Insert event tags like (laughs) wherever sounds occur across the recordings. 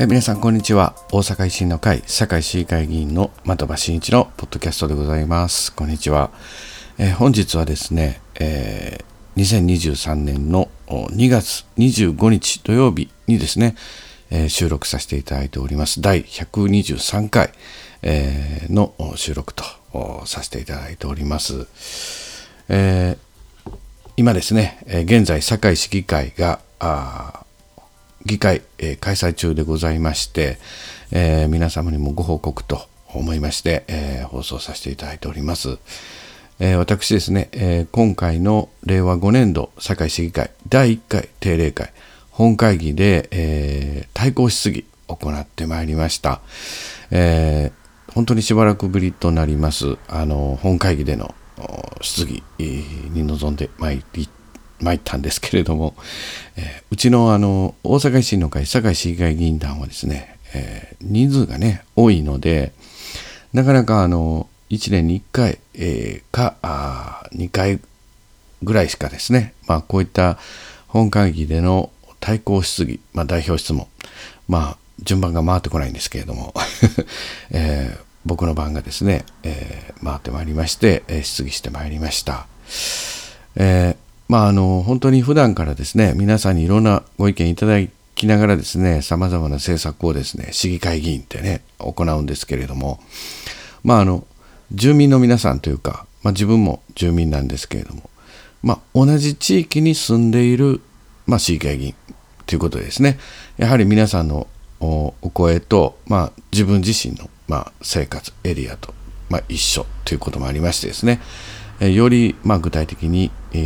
え皆さんこんにちは。大阪維新の会堺市議会議員の的場真一のポッドキャストでございます。こんにちは、え本日はですね、えー、2023年の2月25日土曜日にですね、えー、収録させていただいております。第123回、えー、の収録とさせていただいております、え今ですね、現在堺市議会が議会、えー、開催中でございまして、えー、皆様にもご報告と思いまして、えー、放送させていただいております。え私ですね、え今回の令和5年度堺市議会第1回定例会本会議で、え対抗質疑行ってまいりました。え本当にしばらくぶりとなります、あの、本会議での質疑に臨んでまいり参ったんですけれども、え、うちのあの大阪維新の会堺市議会議員団はですね、え、人数がね多いのでなかなかあの1年に1回、え、かあ2回ぐらいしかですね、まあ、こういった本会議での対抗質疑、まあ、代表質問まあ順番が回ってこないんですけれども、(laughs) えー、僕の番がですね、えー、回ってまいりまして、えー、質疑してまいりました。えーまあ、あの、本当に普段からですね、皆さんにいろんなご意見いただきながらですね、様々な政策をですね、市議会議員ってね、行うんですけれども、まあ、あの、住民の皆さんというか、まあ、自分も住民なんですけれども、まあ、同じ地域に住んでいる、まあ、市議会議員ということですね、やはり皆さんのお声と、まあ、自分自身の、まあ、生活エリアと、まあ、一緒ということもありましてですね、より、まあ、具体的に、え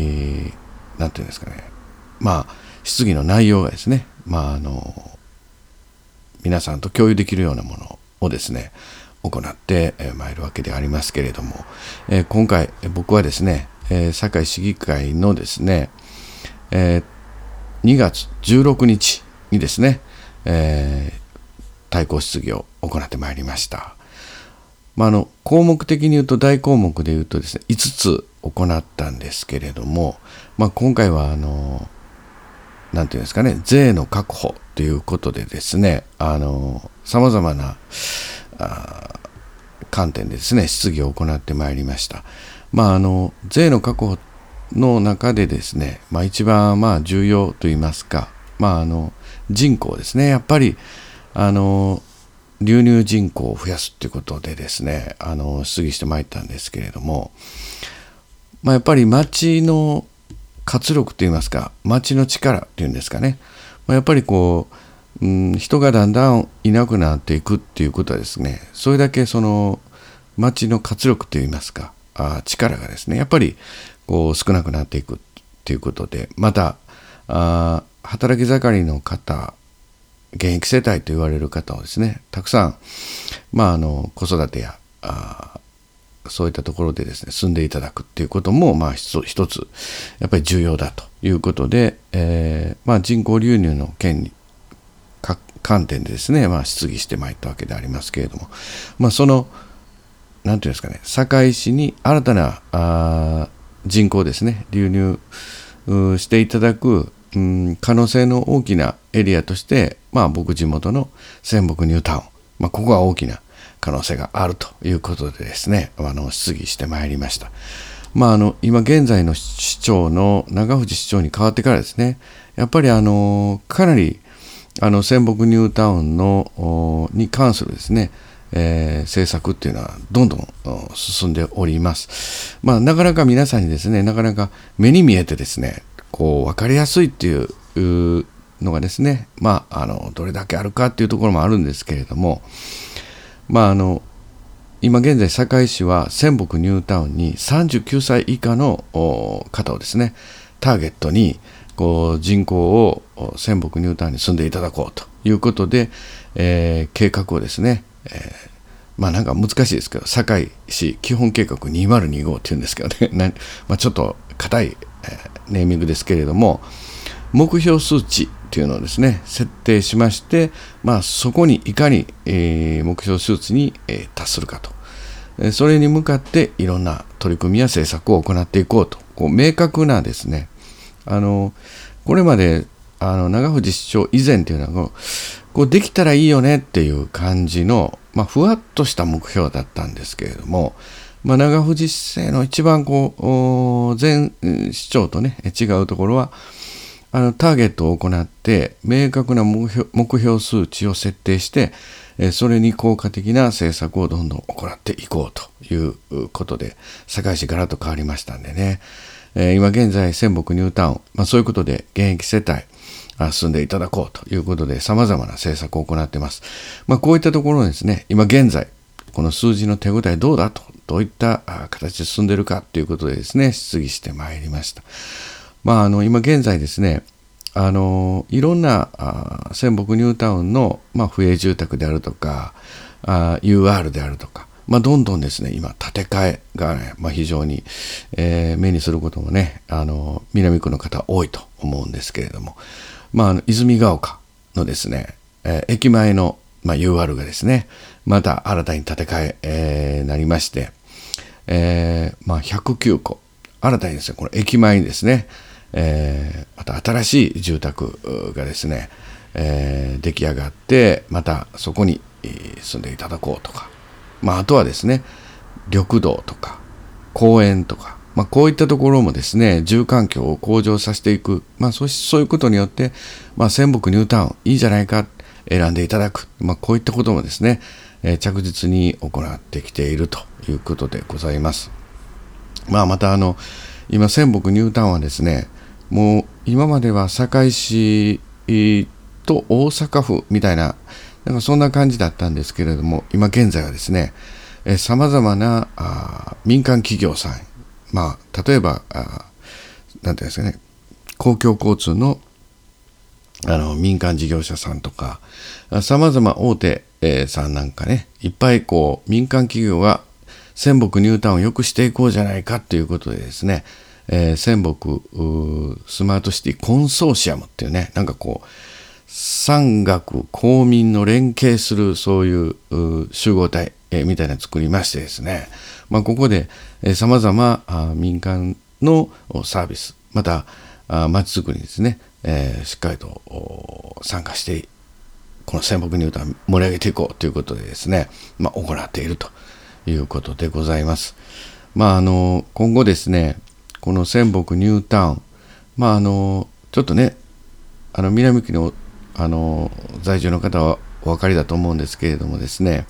ー、なんていうんですかね、まあ、質疑の内容がですね、まあ、あの、皆さんと共有できるようなものをですね、行ってまいるわけでありますけれども、え、今回僕はですね、え、堺市議会のですね、えー、2月16日にですね、え、対抗質疑を行ってまいりました。まあ、あの項目的に言うと大項目で言うとですね5つ行ったんですけれども、まあ、今回はあの何て言うんですかね税の確保ということでですねさまざまな観点でですね質疑を行ってまいりました。まあ、あの税の確保の中でですね、まあ、一番まあ重要といいますか、まあ、あの人口ですねやっぱりあの流入人口を増やすっていうことでですねあの質疑してまいったんですけれども、まあ、やっぱり町の活力といいますか町の力っていうんですかね、まあ、やっぱりこう、うん、人がだんだんいなくなっていくっていうことはですねそれだけその町の活力といいますかあ力がですねやっぱりこう少なくなっていくっていうことでまたあ働き盛りの方現役世帯と言われる方をですねたくさん、まあ、あの子育てやあそういったところでですね住んでいただくっていうことも、まあ、一つやっぱり重要だということで、えーまあ、人口流入の件に観点でですね、まあ、質疑してまいったわけでありますけれども、まあ、その何ていうんですかね堺市に新たなあ人口ですね流入していただくうん、可能性の大きなエリアとして、まあ、僕地元の仙北ニュータウン、まあ、ここは大きな可能性があるということでですねあの質疑してまいりました。まあ、あの今現在の市長の長藤市長に変わってからですねやっぱりあのかなりあの仙北ニュータウンのに関するですね、えー、政策っていうのはどんどん進んでおります。まあ、なかなか皆さんにですねなかなか目に見えてですねこう分かりやすいっていうのがですねまああのどれだけあるかっていうところもあるんですけれどもまああの今現在堺市は仙北ニュータウンに39歳以下の方をですねターゲットにこう人口を仙北ニュータウンに住んでいただこうということで、えー、計画をですね、えー、まあなんか難しいですけど堺市基本計画2025っていうんですけどね (laughs) まあ、ちょっと硬いネーミングですけれども目標数値というのをですね設定しまして、まあ、そこにいかに、目標数値に、達するかと。それに向かっていろんな取り組みや政策を行っていこうと。こう明確なですねあのこれまであの長藤市長以前というのはこうできたらいいよねっていう感じの、まあ、ふわっとした目標だったんですけれども、まあ、長藤市政の一番こう前市長とね違うところはあのターゲットを行って明確な目標数値を設定してそれに効果的な政策をどんどん行っていこうということで堺市ガラッと変わりましたんでね、え今現在仙北ニュータウン、まあ、そういうことで現役世帯進んでいただこうということで様々な政策を行っています。まあ、こういったところですね、今現在、この数字の手応えどうだと、どういった形で進んでいるかということでですね、質疑してまいりました。まあ、あの、今現在ですね、あの、いろんなあ仙北ニュータウンの、まあ、不営住宅であるとか、UR であるとか、まあ、どんどんですね、今、建て替えがね、まあ、非常に、えー、目にすることもね、あの、南区の方多いと思うんですけれども、まあ、あの泉ヶ丘のですね、えー、駅前の、まあ、UR がですね、また新たに建て替ええー、なりまして、えー、まあ、109個、新たにですね、この駅前にですね、えー、また新しい住宅がですね、えー、出来上がって、またそこに住んでいただこうとか、まあ、あとはですね、緑道とか、公園とか、まあ、こういったところもですね、住環境を向上させていく、まあ、そうそういうことによって、まあ、仙北ニュータウンいいじゃないか、選んでいただく、まあ、こういったこともですね、えー、着実に行ってきているということでございます。まあ、またあの、今、仙北ニュータウンはですね、もう今までは堺市と大阪府みたいな、なんかそんな感じだったんですけれども、今現在はですね、さまざまなあ民間企業さんまあ、例えば、あなんていうんですかね、公共交通のあの民間事業者さんとか、さまざま大手、えー、さんなんかね、いっぱいこう民間企業が仙北ニュータウンを良くしていこうじゃないかということでですね、えー、仙北スマートシティコンソーシアムっていうね、なんかこう、産学公民の連携するそういう集合体、えー、みたいなの作りましてですね、まあ、ここでさまざま民間のサービス、またまちづくりですね、えー、しっかりと参加して、この仙北ニュータウン盛り上げていこうということでですね、まあ、行っているということでございます。まあ、あの、今後ですね、この仙北ニュータウン、まあ、あの、ちょっとね、あの、南区の、あの、在住の方はお分かりだと思うんですけれどもですね、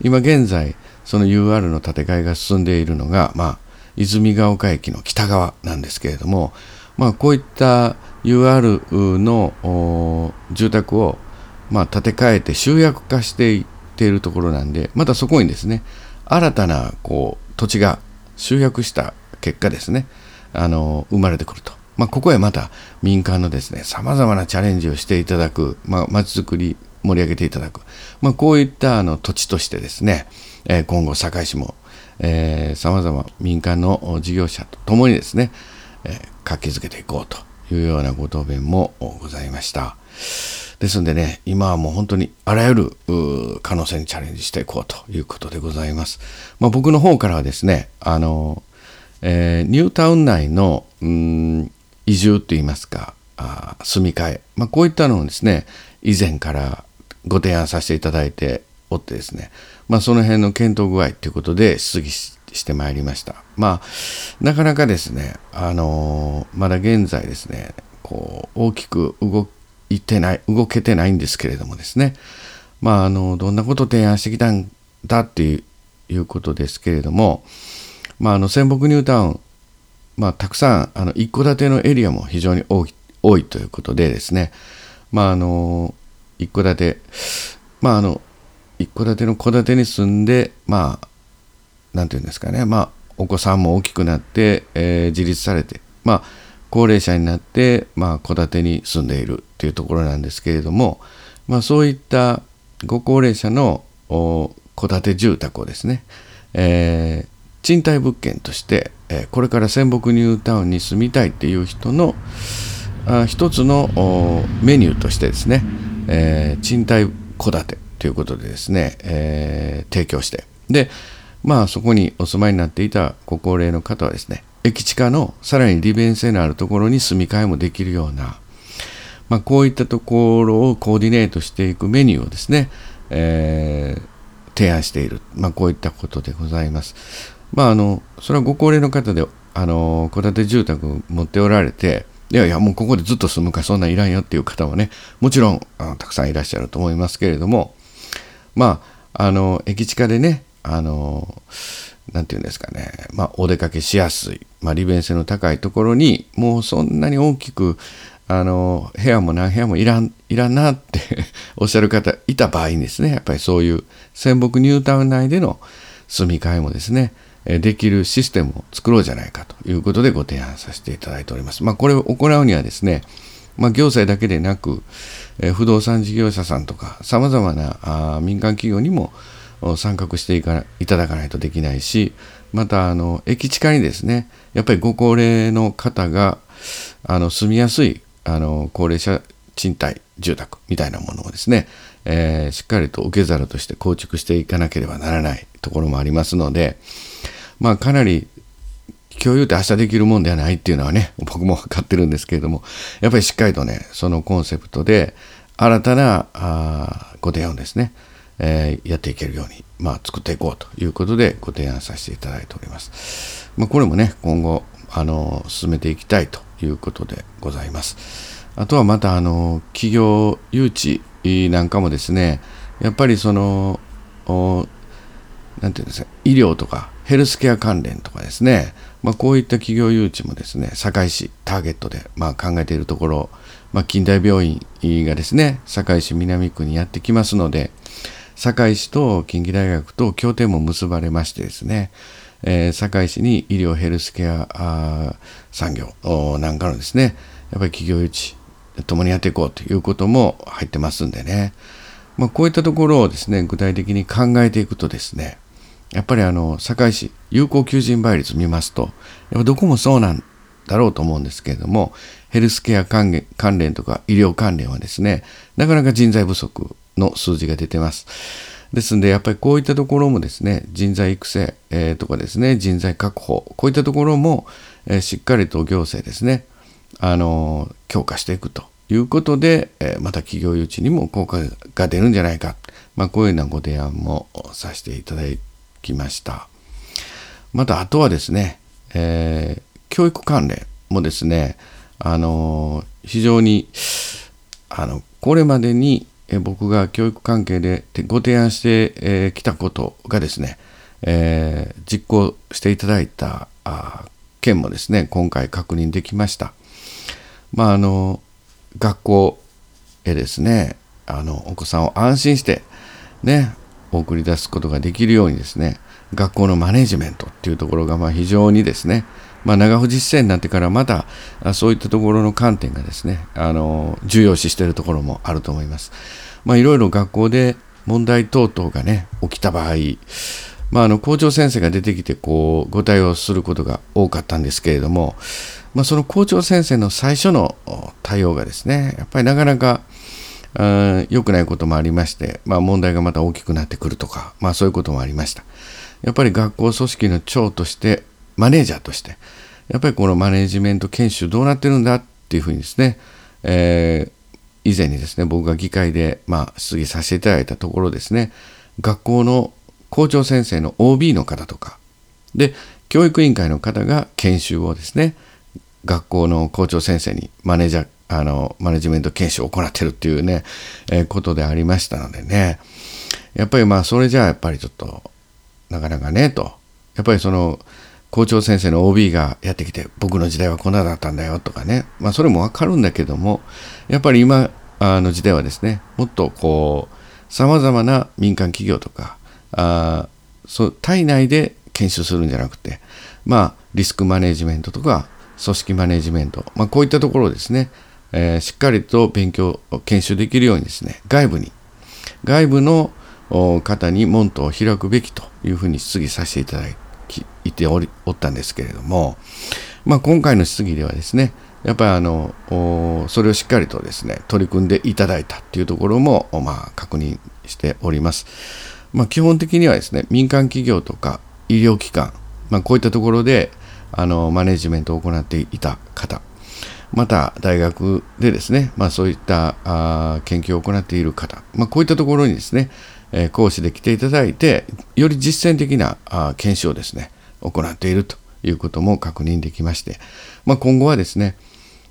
今現在、その UR の建て替えが進んでいるのが、まあ、泉ヶ丘駅の北側なんですけれども、まあ、こういった UR の住宅を、まあ、建て替えて集約化していっているところなんで、またそこにですね、新たなこう土地が集約した結果ですね、あの生まれてくると。まあ、ここへまた民間のですね、様々なチャレンジをしていただく、まあ、街づくり盛り上げていただく、まあ、こういったあの土地としてですね、えー、今後堺市もさまざま民間の事業者とともにですね、えー、活気づけていこうというようなご答弁もございました。ですんでね、今はもう本当にあらゆる可能性にチャレンジしていこうということでございます。まあ、僕の方からはですね、あの、えー、ニュータウン内のうん移住といいますか、あ住み替え、まあ、こういったのをですね、以前からご提案させていただいておってですね、まあ、その辺の検討具合ということで質疑してまいりました。まあ、なかなかですね、あのー、まだ現在ですね、こう、大きく動いてない、動けてないんですけれどもですね、まあ、あの、どんなことを提案してきたんだっていういうことですけれども、まあ、あの、仙北ニュータウン、まあ、たくさん、あの、一戸建てのエリアも非常に多い多いということでですね、まあ、あの、一戸建て、まあ、あの、一戸建ての戸建てに住んで、まあ、なんていうんですかね、まあ、お子さんも大きくなって、えー、自立されて、まあ、高齢者になって、まあ、戸建てに住んでいるっていうところなんですけれども、まあ、そういったご高齢者の戸建て住宅をですね、えー、賃貸物件として、えー、これから仙北ニュータウンに住みたいっていう人のあ一つのメニューとしてですね、えー、賃貸戸建てということでですね、えー、提供してでまあそこにお住まいになっていたご高齢の方はですね駅地下のさらに利便性のあるところに住み替えもできるようなまあ、こういったところをコーディネートしていくメニューをですね、えー、提案している、まあ、こういったことでございます。まあ、あのそれはご高齢の方であの戸建て住宅持っておられていやいやもうここでずっと住むかそんなんいらんよっていう方はねもちろんたくさんいらっしゃると思いますけれどもまああの駅地下でねあの何て言うんですかね、まあ、お出かけしやすい、まあ、利便性の高いところにもうそんなに大きくあの部屋も何部屋もいらんいらんなって (laughs) おっしゃる方いた場合にですねやっぱりそういう仙北ニュータウン内での住み替えもですねできるシステムを作ろうじゃないかということでご提案させていただいております。まあ、これを行うにはですね、まあ、行政だけでなく、え不動産事業者さんとかさまざまなあ民間企業にも参画していかいただかないとできないしまたあの駅地下にですねやっぱりご高齢の方があの住みやすいあの高齢者賃貸住宅みたいなものをですね、えー、しっかりと受け皿として構築していかなければならないところもありますので、まあかなり共有って明日できるもんではないっていうのはね、(laughs) 僕も分かってるんですけれども、やっぱりしっかりとね、そのコンセプトで、新たなあご提案ですね、えー、やっていけるように、まあ、作っていこうということでご提案させていただいております。まあ、これもね、今後、あの、進めていきたいということでございます。あとはまた、あの、企業誘致なんかもですね、やっぱりその、なんていうんですか、医療とかヘルスケア関連とかですね、まあ、こういった企業誘致もですね、堺市ターゲットで、まあ、考えているところ、まあ、近代病院がですね、堺市南区にやってきますので、堺市と近畿大学と協定も結ばれましてですね、えー、堺市に医療ヘルスケア産業なんかのですね、やっぱり企業誘致、共にやっていこうということも入ってますんでね、まあ、こういったところをですね、具体的に考えていくとですね、やっぱりあの、堺市、有効求人倍率見ますと、やっぱどこもそうなんだろうと思うんですけれども、ヘルスケア関連とか医療関連はですね、なかなか人材不足の数字が出てます。ですんで、やっぱりこういったところもですね、人材育成、えー、とかですね、人材確保、こういったところも、えー、しっかりと行政ですね、あのー、強化していくということで、えまた企業誘致にも効果が出るんじゃないか、まあ、こういうようなご提案もさせていただきました。また、あとはですね、え教育関連もですね、あの非常にあのこれまでに僕が教育関係でご提案してきたことがですね、えー、実行していただいた件もですね今回確認できました。まああの学校へですねあのお子さんを安心してね送り出すことができるようにですね学校のマネジメントっていうところがまあ非常にですねまあ、長藤実践になってからまたそういったところの観点がですねあの重要視しているところもあると思います。まあ、いろいろ学校で問題等々がね起きた場合、まあ、あの校長先生が出てきてこうご対応することが多かったんですけれども、まあ、その校長先生の最初の対応がですねやっぱりなかなか良くないこともありまして、まあ、問題がまた大きくなってくるとか、まあ、そういうこともありました。やっぱり学校組織の長としてマネージャーとして、やっぱりこのマネジメント研修どうなってるんだっていうふうにですね、えー、以前にですね、僕が議会で、まあ、質疑させていただいたところですね、学校の校長先生の OB の方とか、で、教育委員会の方が研修をですね、学校の校長先生にマネージャー、あの、マネジメント研修を行ってるっていうね、えー、ことでありましたのでね、やっぱりまあ、それじゃあやっぱりちょっと、なかなかね、と。やっぱりその、校長先生の OB がやってきて僕の時代はこんなだったんだよとかね。まあそれもわかるんだけどもやっぱり今あの時代はですねもっとこうさまざまな民間企業とかあそ体内で研修するんじゃなくてまあリスクマネジメントとか組織マネジメント、まあ、こういったところをですね、えー、しっかりと勉強研修できるようにですね外部に外部の方に門戸を開くべきというふうに質疑させていただいていておりおったんですけれども、まあ、今回の質疑ではですねやっぱりあのそれをしっかりとですね取り組んでいただいたというところも、まあ、確認しております。まあ、基本的にはですね民間企業とか医療機関、まあ、こういったところであのマネジメントを行っていた方また大学でですね、まあ、そういったあ研究を行っている方、まあ、こういったところにですね、え、講師で来ていただいて、より実践的なあ研修をですね、行っているということも確認できまして、まあ、今後はですね、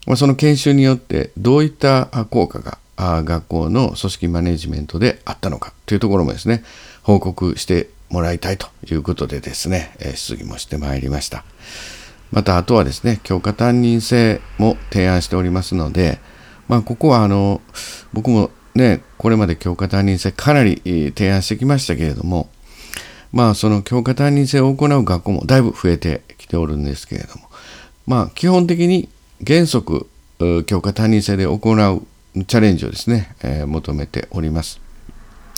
ま、その研修によってどういった効果が学校の組織マネジメントであったのかというところもですね、報告してもらいたいということでですね、質疑もしてまいりました。また、あとはですね、教科担任制も提案しておりますので、まあ、ここはあの、僕もね、これまで教科担任制かなり提案してきましたけれども、まあ、その教科担任制を行う学校もだいぶ増えてきておるんですけれども、まあ、基本的に原則、教科担任制で行うチャレンジをですね、えー、求めております。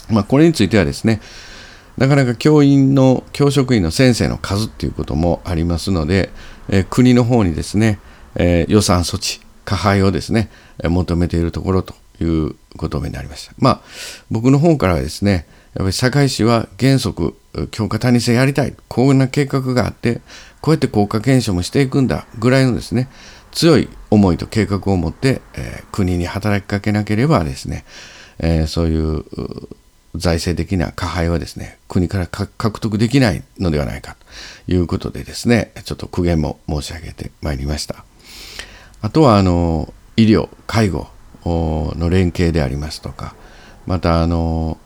まあ、これについてはですね、なかなか教員の、教職員の先生の数っていうこともありますので、えー、国の方にですね、えー、予算措置、加配をですね、求めているところということになりました。まあ、僕の方からはですね、やっぱり堺市は原則、教科担任制やりたい。こんな計画があって、こうやって効果検証もしていくんだぐらいのですね、強い思いと計画を持って、えー、国に働きかけなければですね、えー、そういう財政的な加配はですね、国から獲得できないのではないかということでですね、ちょっと苦言も申し上げてまいりました。あとは、あの、医療、介護の連携でありますとか、また、あの、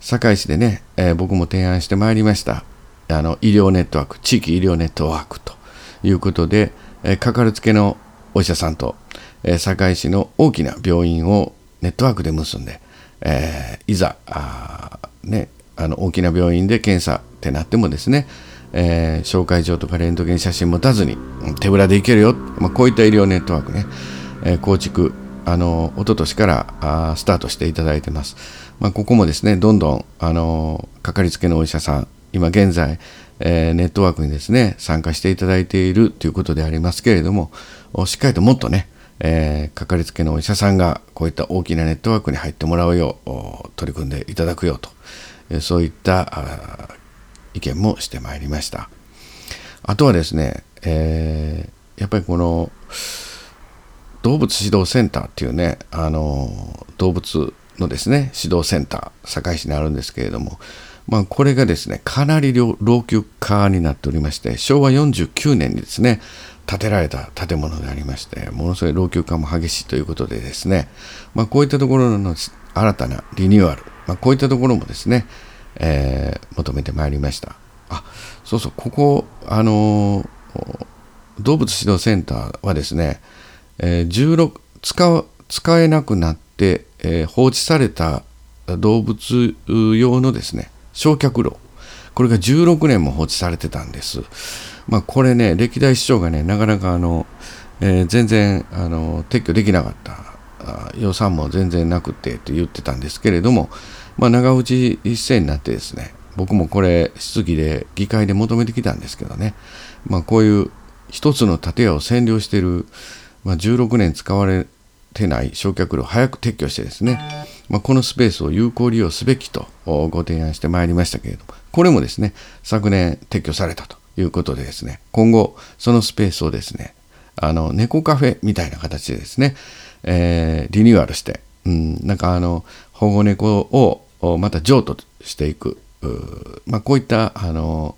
堺市でね、えー、僕も提案してまいりました、あの、医療ネットワーク、地域医療ネットワークということで、えー、かかるつけのお医者さんと、えー、堺市の大きな病院をネットワークで結んで、え、いざあ、ね、あの大きな病院で検査ってなってもですね、え、紹介状とかレントゲン写真持たずに手ぶらで行けるよ、まあ、こういった医療ネットワークね、え、構築あの一昨年からあスタートしていただいてます、まあ、ここもですねどんどんあのかかりつけのお医者さん今現在、えー、ネットワークにですね参加していただいているということでありますけれどもしっかりともっとねえー、かかりつけのお医者さんがこういった大きなネットワークに入ってもらうよう取り組んでいただくよと、え、そういった意見もしてまいりました。あとはですね、えー、やっぱりこの動物指導センターっていうねあの動物のですね指導センター堺市にあるんですけれどもまあ、これがですねかなり老朽化になっておりまして昭和49年にですね建てられた建物でありまして、ものすごい老朽化も激しいということでですね、まあ、こういったところの新たなリニューアル、まあ、こういったところもですね、えー、求めてまいりました。あ、そうそう、ここ、あのー、動物指導センターはですね、16使えなくなって、えー、放置された動物用のですね、焼却炉、これが16年も放置されてたんです。まあ、これね、歴代市長がね、なかなかあの、えー、全然あの撤去できなかった予算も全然なくてと言ってたんですけれども、まあ、長内一斉になってですね、僕もこれ、質疑で議会で求めてきたんですけどね、まあ、こういう一つの建屋を占領している、まあ、16年使われてない焼却炉を早く撤去してですね、まあ、このスペースを有効利用すべきとご提案してまいりましたけれども、これもですね、昨年撤去されたということでですね、今後、そのスペースをですね、あの、猫カフェみたいな形でですね、えー、リニューアルして、うん、なんかあの、保護猫をまた譲渡していく、まあ、こういった、あの、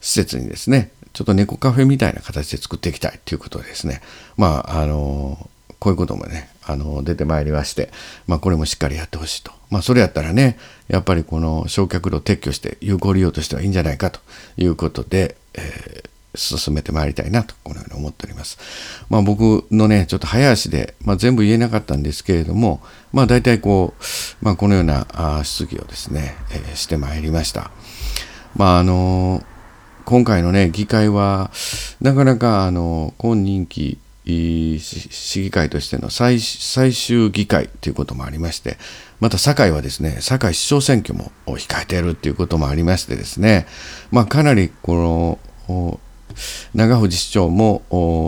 施設にですね、ちょっと猫カフェみたいな形で作っていきたいということですね、まあ、あの、こういうこともね、あの、出てまいりまして、まあ、これもしっかりやってほしいと。まあ、それやったらね、やっぱりこの焼却炉撤去して有効利用としてはいいんじゃないかということで、えー、進めてまいりたいなと、このように思っております。まあ、僕のね、ちょっと早足で、まあ、全部言えなかったんですけれども、まあ、大体こう、まあ、このような質疑をですね、えー、してまいりました。まあ、あのー、今回のね、議会は、なかなか、あの、今任期、市議会としての最終議会ということもありまして、また堺はですね、堺市長選挙も控えているということもありましてですね、まあ、かなりこの長藤市長も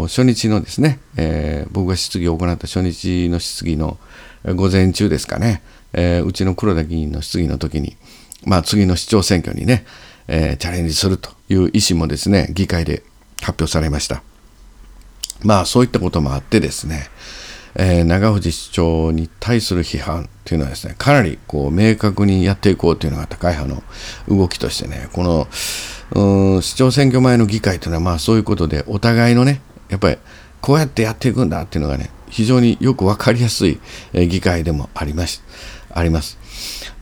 初日のですね、えー、僕が質疑を行った初日の質疑の午前中ですかね、えー、うちの黒田議員の質疑の時に、まあ、次の市長選挙にね、えー、チャレンジするという意思もですね、議会で発表されました。まあそういったこともあってですね、えー、長藤市長に対する批判というのはですね、かなりこう明確にやっていこうというのが高い派の動きとしてね、この市長選挙前の議会というのはまあそういうことでお互いのね、やっぱりこうやってやっていくんだっていうのがね、非常によく分かりやすい議会でもあります。あります。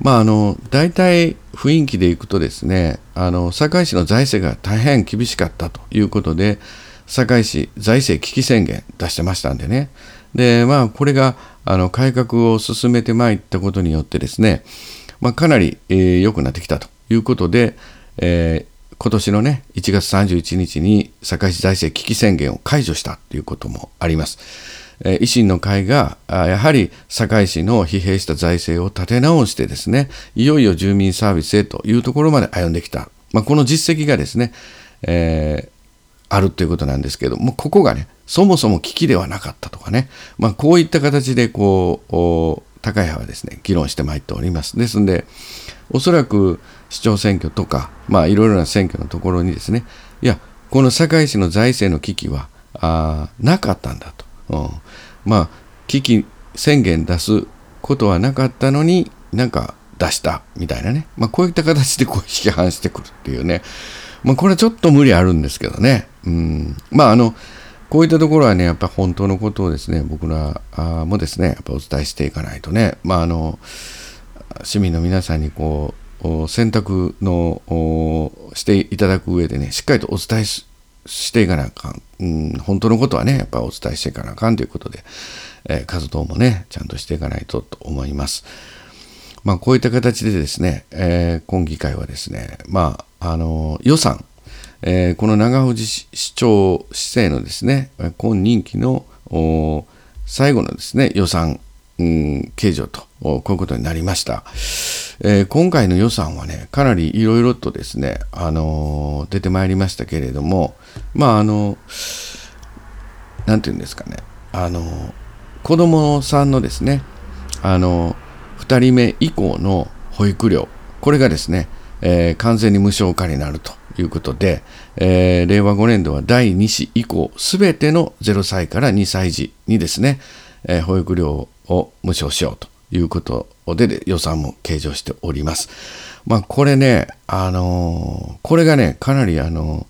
まああの大体雰囲気でいくとですね、あの堺市の財政が大変厳しかったということで、堺市財政危機宣言出してましたんでね。で、まあ、これがあの改革を進めてまいったことによってですね、まあ、かなり良、えー、くなってきたということで、えー、今年のね、1月31日に堺市財政危機宣言を解除したということもあります。維新の会が、やはり堺市の疲弊した財政を立て直してですね、いよいよ住民サービスへというところまで歩んできた。まあ、この実績がですね、えー、あるということなんですけども、ここがね、そもそも危機ではなかったとかね、まあ、こういった形で、こう、高い派はですね、議論してまいっております。ですので、おそらく市長選挙とか、まあ、いろいろな選挙のところにですね、いや、この堺市の財政の危機は、あなかったんだと。うん、まあ、危機宣言出すことはなかったのになんか出したみたいなね。まあ、こういった形でこう批判してくるっていうね。まあ、これはちょっと無理あるんですけどね。うん。まあ、あの、こういったところはね、やっぱ本当のことをですね、僕らもですね、やっぱお伝えしていかないとね、まあ、あの、市民の皆さんにこう、選択のしていただく上でね、しっかりとお伝えししていかなあかん。うん、本当のことはね、やっぱお伝えしていかなあかんということで、えー、活動もね、ちゃんとしていかないとと思います。まあ、こういった形でですね、えー、今議会はですね、まあ、あの、予算、えー、この長藤市長市政のですね、今任期の最後のですね、予算、うん、計上と、こういうことになりました。えー、今回の予算はね、かなりいろいろとですね、あのー、出てまいりましたけれども、まあ、あの、なんていうんですかね、あの、子供さんのですね、あの、2人目以降の保育料、これがですね、えー、完全に無償化になるということで、えー、令和5年度は第2子以降、すべての0歳から2歳児にですね、えー、保育料を無償しようということで予算も計上しております。まあ、これね、あのー、これがね、かなりあの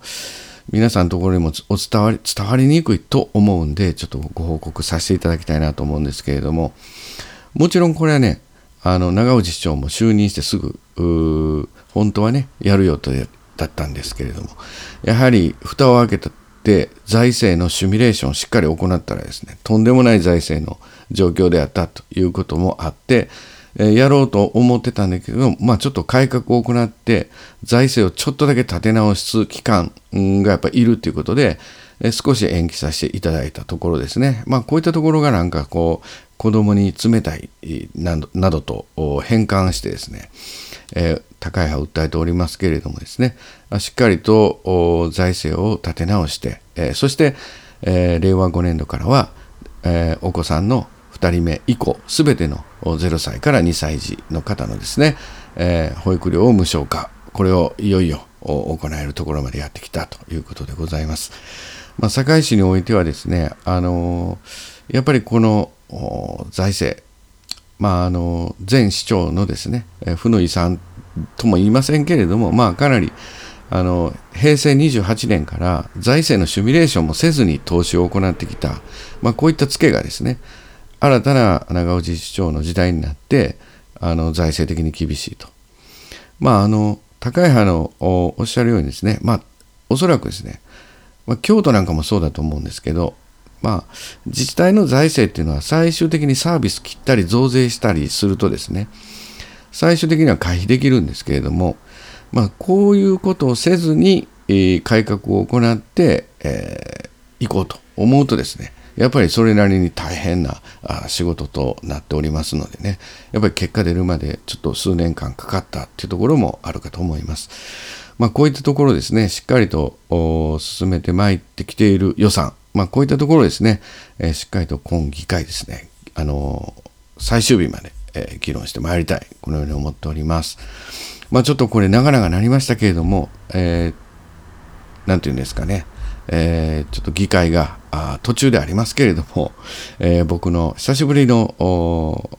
皆さんのところにもお伝わり伝わりにくいと思うんで、ちょっとご報告させていただきたいなと思うんですけれども、もちろんこれはね、あの長尾市長も就任してすぐ、本当はね、やる予定だったんですけれども、やはり蓋を開けて財政のシミュレーションをしっかり行ったらですね、とんでもない財政の状況であったということもあって、えやろうと思ってたんだけど、まあちょっと改革を行って、財政をちょっとだけ立て直す期間がやっぱいるということで、え少し延期させていただいたところですね。まあこういったところがなんかこう、子供に冷たいなどなどと変換してですね、えー、高い派を訴えておりますけれどもですね、しっかりと財政を立て直して、えー、そして、えー、令和5年度からは、えお子さんの2人目以降、すべての0歳から2歳児の方のですね、え保育料を無償化、これをいよいよ行えるところまでやってきたということでございます。まあ、堺市においてはですね、あのやっぱりこの財政、まあ、あの前市長のですね、負の遺産とも言いませんけれども、まあ、かなりあの平成28年から財政のシミュレーションもせずに投資を行ってきた、まあ、こういったツケがですね新たな長尾市長の時代になってあの財政的に厳しいと。まああの高い派のおっしゃるようにですねまあおそらくですね、まあ、京都なんかもそうだと思うんですけどまあ自治体の財政っていうのは最終的にサービス切ったり増税したりするとですね最終的には回避できるんですけれどもまあ、こういうことをせずに、えー、改革を行って、えー、いこうと思うとですね、やっぱりそれなりに大変な仕事となっておりますのでね、やっぱり結果出るまでちょっと数年間かかったっていうところもあるかと思います。まあ、こういったところですね、しっかりと進めてまいってきている予算、まあ、こういったところですね、え、しっかりと今議会ですね、あの、最終日まで、え、議論してまいりたい、このように思っております。まあ、ちょっとこれ長々なりましたけれども、えー、て言うんですかね、えー、ちょっと議会が途中でありますけれども、えー、僕の久しぶりの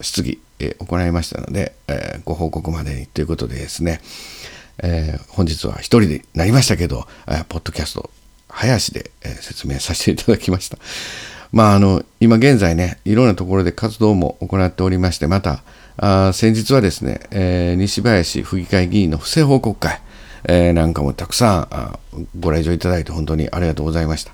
質疑、えー、行いましたので、え、ご報告までにということでですね、え、本日は一人でなりましたけど、え、ポッドキャスト、早足で、え、説明させていただきました。まあ、あの、今現在ね、いろんなところで活動も行っておりまして、また、あ先日はですね、え、西林府議会議員の不正報告会、えー、なんかもたくさんご来場いただいて本当にありがとうございました。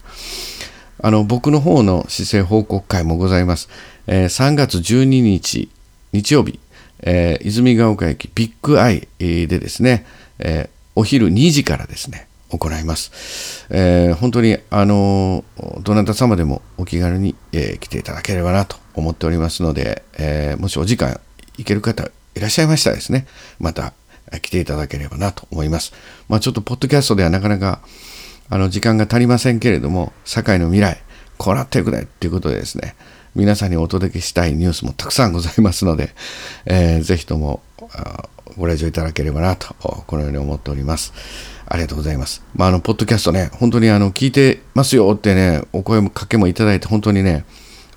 あの、僕の方の市政報告会もございます。えー、3月12日、日曜日、えー、泉ヶ丘駅ビッグアイでですね、えー、お昼2時からですね、行います。えー、本当に、あのどなた様でもお気軽に、えー、来ていただければなと思っておりますので、えー、もしお時間行ける方いらっしゃいましたらですね、また来ていただければなと思います。まあちょっとポッドキャストではなかなかあの時間が足りませんけれども、社会の未来、こうなっていくねっていうことでですね、皆さんにお届けしたいニュースもたくさんございますので、えー、ぜひともご来場いただければなと、このように思っております。ありがとうございます。まあ、あの、ポッドキャストね、本当にあの、聞いてますよってね、お声もかけもいただいて、本当にね、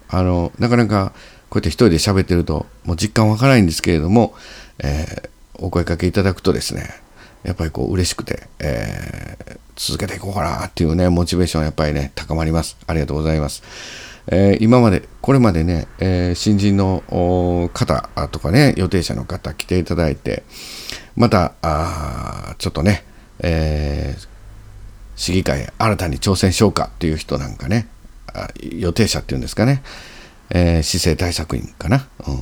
あの、なかなか、こうやって一人で喋ってると、もう実感わからないんですけれども、えー、お声かけいただくとですね、やっぱりこう嬉しくて、えー、続けていこうかなっていうね、モチベーションやっぱりね、高まります。ありがとうございます。えー、今まで、これまでね、えー、新人の方とかね、予定者の方来ていただいて、また、あちょっとね、えー、市議会新たに挑戦しようかっていう人なんかね、予定者っていうんですかね、えー、市政対策員かな。うん、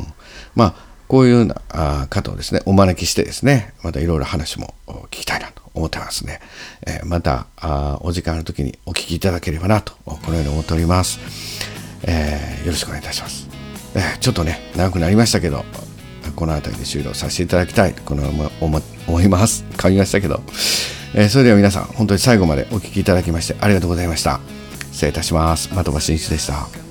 まあ、こういうような方をですね、お招きしてですね、またいろいろ話も聞きたいなと思ってますね。え、またあ、お時間の時にお聞きいただければなと、このように思っております。えー、よろしくお願いいたします。えー、ちょっとね、長くなりましたけど、この辺りで終了させていただきたいこの思思います。噛みましたけど、えー、それでは皆さん、本当に最後までお聴きいただきましてありがとうございました。失礼いたします。的場真一でした。